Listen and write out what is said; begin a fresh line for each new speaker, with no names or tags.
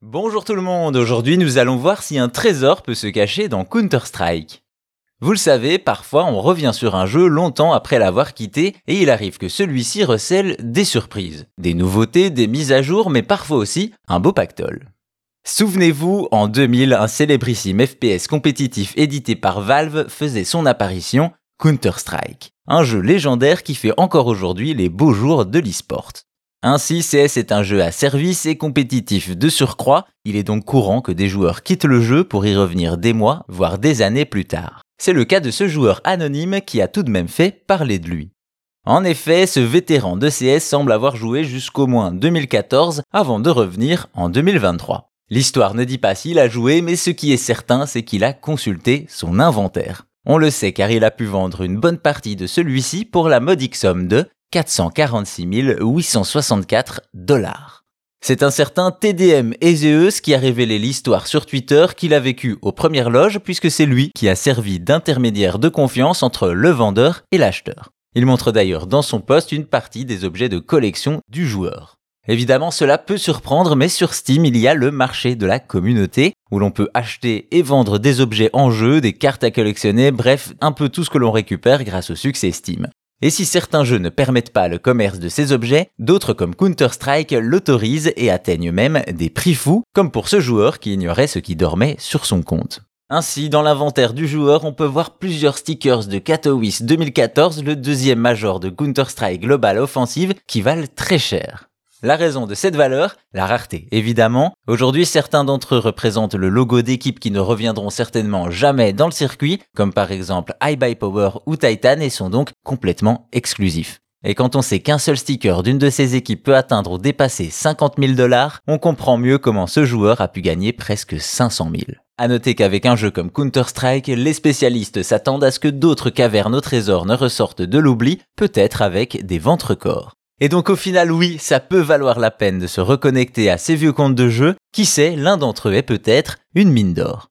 Bonjour tout le monde, aujourd'hui nous allons voir si un trésor peut se cacher dans Counter-Strike. Vous le savez, parfois on revient sur un jeu longtemps après l'avoir quitté et il arrive que celui-ci recèle des surprises, des nouveautés, des mises à jour, mais parfois aussi un beau pactole. Souvenez-vous, en 2000, un célébrissime FPS compétitif édité par Valve faisait son apparition, Counter-Strike, un jeu légendaire qui fait encore aujourd'hui les beaux jours de l'e-sport. Ainsi, CS est un jeu à service et compétitif de surcroît, il est donc courant que des joueurs quittent le jeu pour y revenir des mois, voire des années plus tard. C'est le cas de ce joueur anonyme qui a tout de même fait parler de lui. En effet, ce vétéran de CS semble avoir joué jusqu'au moins 2014 avant de revenir en 2023. L'histoire ne dit pas s'il a joué, mais ce qui est certain, c'est qu'il a consulté son inventaire. On le sait car il a pu vendre une bonne partie de celui-ci pour la modique somme de 446 864 dollars. C'est un certain TDM Ezeus qui a révélé l'histoire sur Twitter qu'il a vécu aux premières loges puisque c'est lui qui a servi d'intermédiaire de confiance entre le vendeur et l'acheteur. Il montre d'ailleurs dans son post une partie des objets de collection du joueur. Évidemment, cela peut surprendre, mais sur Steam, il y a le marché de la communauté, où l'on peut acheter et vendre des objets en jeu, des cartes à collectionner, bref, un peu tout ce que l'on récupère grâce au succès Steam. Et si certains jeux ne permettent pas le commerce de ces objets, d'autres comme Counter-Strike l'autorisent et atteignent même des prix fous, comme pour ce joueur qui ignorait ce qui dormait sur son compte. Ainsi, dans l'inventaire du joueur, on peut voir plusieurs stickers de Katowice 2014, le deuxième major de Counter-Strike Global Offensive, qui valent très cher. La raison de cette valeur, la rareté évidemment. Aujourd'hui, certains d'entre eux représentent le logo d'équipes qui ne reviendront certainement jamais dans le circuit, comme par exemple iBuy Power ou Titan et sont donc complètement exclusifs. Et quand on sait qu'un seul sticker d'une de ces équipes peut atteindre ou dépasser 50 000 dollars, on comprend mieux comment ce joueur a pu gagner presque 500 000. À noter qu'avec un jeu comme Counter-Strike, les spécialistes s'attendent à ce que d'autres cavernes au trésor ne ressortent de l'oubli, peut-être avec des ventes records. Et donc au final, oui, ça peut valoir la peine de se reconnecter à ces vieux comptes de jeu. Qui sait, l'un d'entre eux est peut-être une mine d'or.